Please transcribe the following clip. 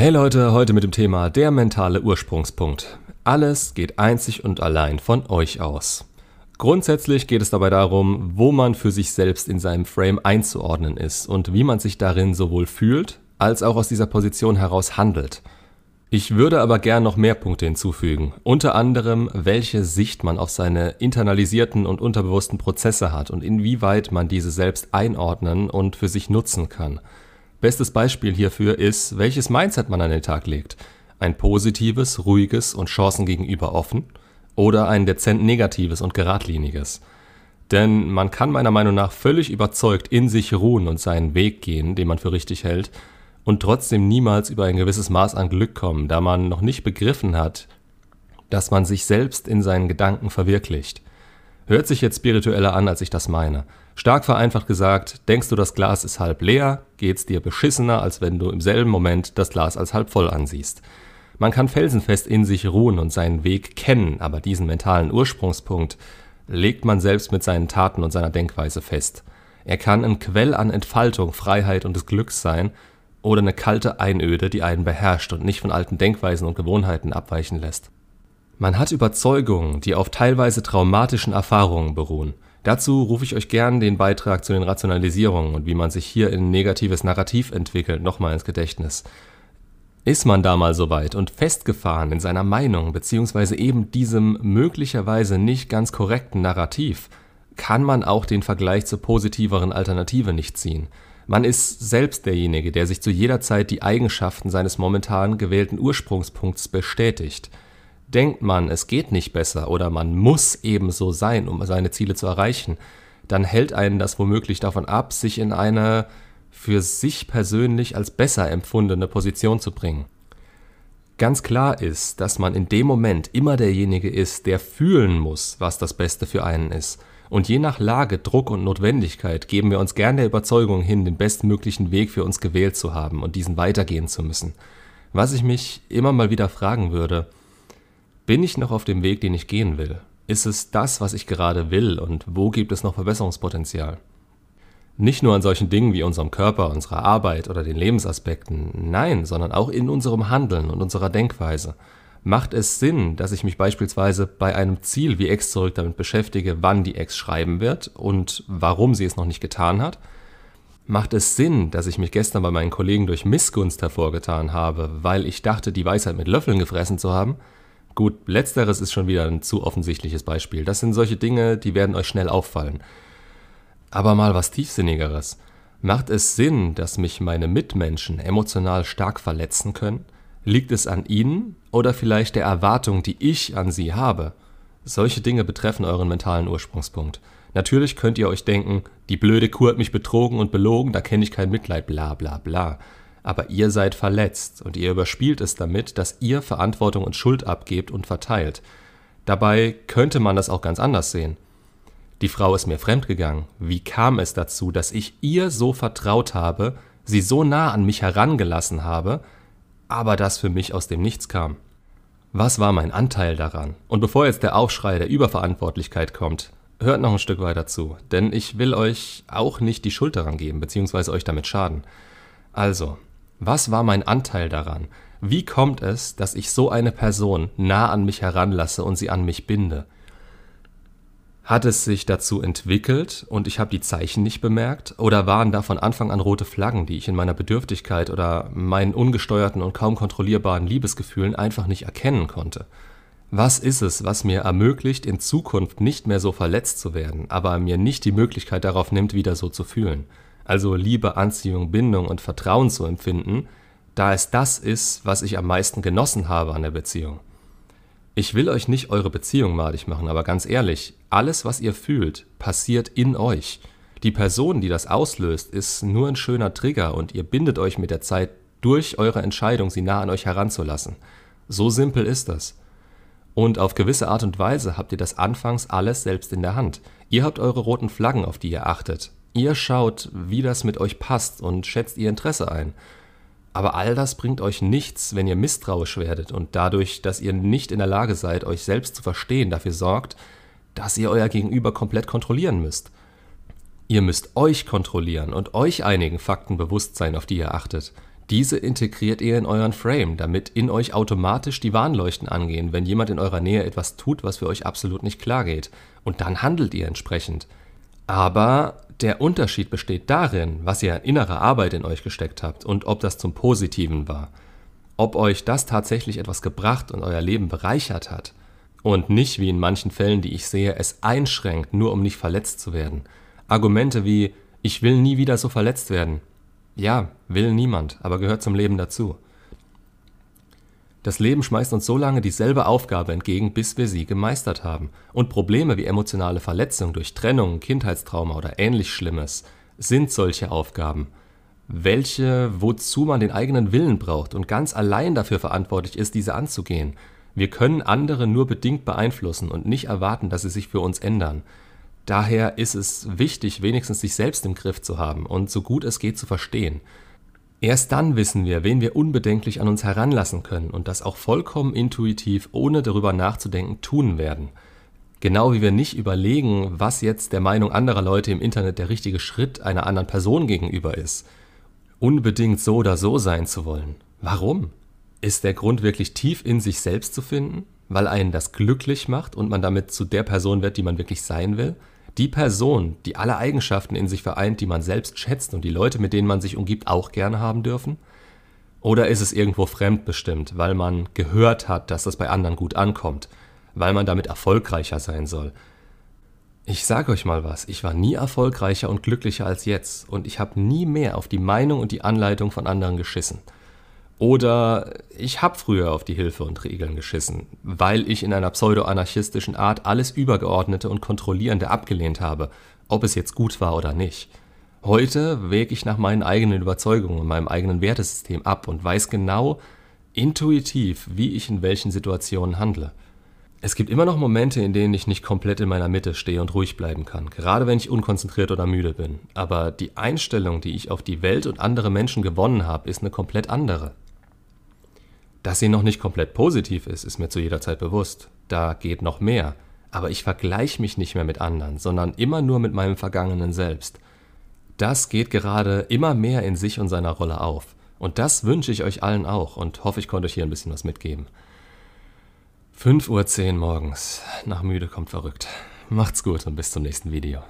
Hey Leute, heute mit dem Thema der mentale Ursprungspunkt. Alles geht einzig und allein von euch aus. Grundsätzlich geht es dabei darum, wo man für sich selbst in seinem Frame einzuordnen ist und wie man sich darin sowohl fühlt, als auch aus dieser Position heraus handelt. Ich würde aber gern noch mehr Punkte hinzufügen, unter anderem, welche Sicht man auf seine internalisierten und unterbewussten Prozesse hat und inwieweit man diese selbst einordnen und für sich nutzen kann. Bestes Beispiel hierfür ist, welches Mindset man an den Tag legt. Ein positives, ruhiges und Chancen gegenüber offen oder ein dezent negatives und geradliniges. Denn man kann meiner Meinung nach völlig überzeugt in sich ruhen und seinen Weg gehen, den man für richtig hält, und trotzdem niemals über ein gewisses Maß an Glück kommen, da man noch nicht begriffen hat, dass man sich selbst in seinen Gedanken verwirklicht. Hört sich jetzt spiritueller an, als ich das meine. Stark vereinfacht gesagt, denkst du, das Glas ist halb leer, geht's dir beschissener, als wenn du im selben Moment das Glas als halb voll ansiehst. Man kann felsenfest in sich ruhen und seinen Weg kennen, aber diesen mentalen Ursprungspunkt legt man selbst mit seinen Taten und seiner Denkweise fest. Er kann ein Quell an Entfaltung, Freiheit und des Glücks sein oder eine kalte Einöde, die einen beherrscht und nicht von alten Denkweisen und Gewohnheiten abweichen lässt. Man hat Überzeugungen, die auf teilweise traumatischen Erfahrungen beruhen. Dazu rufe ich euch gern den Beitrag zu den Rationalisierungen und wie man sich hier in negatives Narrativ entwickelt nochmal ins Gedächtnis. Ist man da mal so weit und festgefahren in seiner Meinung beziehungsweise eben diesem möglicherweise nicht ganz korrekten Narrativ, kann man auch den Vergleich zur positiveren Alternative nicht ziehen. Man ist selbst derjenige, der sich zu jeder Zeit die Eigenschaften seines momentan gewählten Ursprungspunkts bestätigt. Denkt man, es geht nicht besser oder man muss eben so sein, um seine Ziele zu erreichen, dann hält einen das womöglich davon ab, sich in eine für sich persönlich als besser empfundene Position zu bringen. Ganz klar ist, dass man in dem Moment immer derjenige ist, der fühlen muss, was das Beste für einen ist. Und je nach Lage, Druck und Notwendigkeit geben wir uns gern der Überzeugung hin, den bestmöglichen Weg für uns gewählt zu haben und diesen weitergehen zu müssen. Was ich mich immer mal wieder fragen würde, bin ich noch auf dem Weg, den ich gehen will? Ist es das, was ich gerade will und wo gibt es noch Verbesserungspotenzial? Nicht nur an solchen Dingen wie unserem Körper, unserer Arbeit oder den Lebensaspekten, nein, sondern auch in unserem Handeln und unserer Denkweise. Macht es Sinn, dass ich mich beispielsweise bei einem Ziel wie X zurück damit beschäftige, wann die X schreiben wird und warum sie es noch nicht getan hat? Macht es Sinn, dass ich mich gestern bei meinen Kollegen durch Missgunst hervorgetan habe, weil ich dachte, die Weisheit mit Löffeln gefressen zu haben? Gut, letzteres ist schon wieder ein zu offensichtliches Beispiel. Das sind solche Dinge, die werden euch schnell auffallen. Aber mal was Tiefsinnigeres. Macht es Sinn, dass mich meine Mitmenschen emotional stark verletzen können? Liegt es an ihnen oder vielleicht der Erwartung, die ich an sie habe? Solche Dinge betreffen euren mentalen Ursprungspunkt. Natürlich könnt ihr euch denken, die blöde Kuh hat mich betrogen und belogen, da kenne ich kein Mitleid, bla bla bla. Aber ihr seid verletzt und ihr überspielt es damit, dass ihr Verantwortung und Schuld abgebt und verteilt. Dabei könnte man das auch ganz anders sehen. Die Frau ist mir fremdgegangen. Wie kam es dazu, dass ich ihr so vertraut habe, sie so nah an mich herangelassen habe, aber das für mich aus dem Nichts kam? Was war mein Anteil daran? Und bevor jetzt der Aufschrei der Überverantwortlichkeit kommt, hört noch ein Stück weiter zu, denn ich will euch auch nicht die Schuld daran geben, beziehungsweise euch damit schaden. Also, was war mein Anteil daran? Wie kommt es, dass ich so eine Person nah an mich heranlasse und sie an mich binde? Hat es sich dazu entwickelt und ich habe die Zeichen nicht bemerkt? Oder waren da von Anfang an rote Flaggen, die ich in meiner Bedürftigkeit oder meinen ungesteuerten und kaum kontrollierbaren Liebesgefühlen einfach nicht erkennen konnte? Was ist es, was mir ermöglicht, in Zukunft nicht mehr so verletzt zu werden, aber mir nicht die Möglichkeit darauf nimmt, wieder so zu fühlen? Also Liebe, Anziehung, Bindung und Vertrauen zu empfinden, da es das ist, was ich am meisten genossen habe an der Beziehung. Ich will euch nicht eure Beziehung madig machen, aber ganz ehrlich, alles, was ihr fühlt, passiert in euch. Die Person, die das auslöst, ist nur ein schöner Trigger und ihr bindet euch mit der Zeit durch eure Entscheidung, sie nah an euch heranzulassen. So simpel ist das. Und auf gewisse Art und Weise habt ihr das anfangs alles selbst in der Hand. Ihr habt eure roten Flaggen, auf die ihr achtet. Ihr schaut, wie das mit euch passt und schätzt ihr Interesse ein. Aber all das bringt euch nichts, wenn ihr misstrauisch werdet und dadurch, dass ihr nicht in der Lage seid, euch selbst zu verstehen, dafür sorgt, dass ihr euer Gegenüber komplett kontrollieren müsst. Ihr müsst euch kontrollieren und euch einigen Fakten bewusst sein, auf die ihr achtet. Diese integriert ihr in euren Frame, damit in euch automatisch die Warnleuchten angehen, wenn jemand in eurer Nähe etwas tut, was für euch absolut nicht klar geht. Und dann handelt ihr entsprechend. Aber der Unterschied besteht darin, was ihr an innerer Arbeit in euch gesteckt habt und ob das zum Positiven war. Ob euch das tatsächlich etwas gebracht und euer Leben bereichert hat. Und nicht wie in manchen Fällen, die ich sehe, es einschränkt, nur um nicht verletzt zu werden. Argumente wie ich will nie wieder so verletzt werden, ja, will niemand, aber gehört zum Leben dazu. Das Leben schmeißt uns so lange dieselbe Aufgabe entgegen, bis wir sie gemeistert haben. Und Probleme wie emotionale Verletzung durch Trennung, Kindheitstrauma oder ähnlich Schlimmes sind solche Aufgaben, welche, wozu man den eigenen Willen braucht und ganz allein dafür verantwortlich ist, diese anzugehen. Wir können andere nur bedingt beeinflussen und nicht erwarten, dass sie sich für uns ändern. Daher ist es wichtig, wenigstens sich selbst im Griff zu haben und so gut es geht zu verstehen. Erst dann wissen wir, wen wir unbedenklich an uns heranlassen können und das auch vollkommen intuitiv, ohne darüber nachzudenken, tun werden. Genau wie wir nicht überlegen, was jetzt der Meinung anderer Leute im Internet der richtige Schritt einer anderen Person gegenüber ist. Unbedingt so oder so sein zu wollen. Warum? Ist der Grund wirklich tief in sich selbst zu finden? weil einen das glücklich macht und man damit zu der Person wird, die man wirklich sein will. Die Person, die alle Eigenschaften in sich vereint, die man selbst schätzt und die Leute, mit denen man sich umgibt, auch gerne haben dürfen? Oder ist es irgendwo fremdbestimmt, weil man gehört hat, dass das bei anderen gut ankommt, weil man damit erfolgreicher sein soll? Ich sage euch mal was, ich war nie erfolgreicher und glücklicher als jetzt und ich habe nie mehr auf die Meinung und die Anleitung von anderen geschissen. Oder ich habe früher auf die Hilfe und Regeln geschissen, weil ich in einer pseudo-anarchistischen Art alles Übergeordnete und Kontrollierende abgelehnt habe, ob es jetzt gut war oder nicht. Heute wäge ich nach meinen eigenen Überzeugungen und meinem eigenen Wertesystem ab und weiß genau, intuitiv, wie ich in welchen Situationen handle. Es gibt immer noch Momente, in denen ich nicht komplett in meiner Mitte stehe und ruhig bleiben kann, gerade wenn ich unkonzentriert oder müde bin. Aber die Einstellung, die ich auf die Welt und andere Menschen gewonnen habe, ist eine komplett andere. Dass sie noch nicht komplett positiv ist, ist mir zu jeder Zeit bewusst. Da geht noch mehr. Aber ich vergleiche mich nicht mehr mit anderen, sondern immer nur mit meinem vergangenen Selbst. Das geht gerade immer mehr in sich und seiner Rolle auf. Und das wünsche ich euch allen auch und hoffe, ich konnte euch hier ein bisschen was mitgeben. 5.10 Uhr morgens. Nach müde kommt verrückt. Macht's gut und bis zum nächsten Video.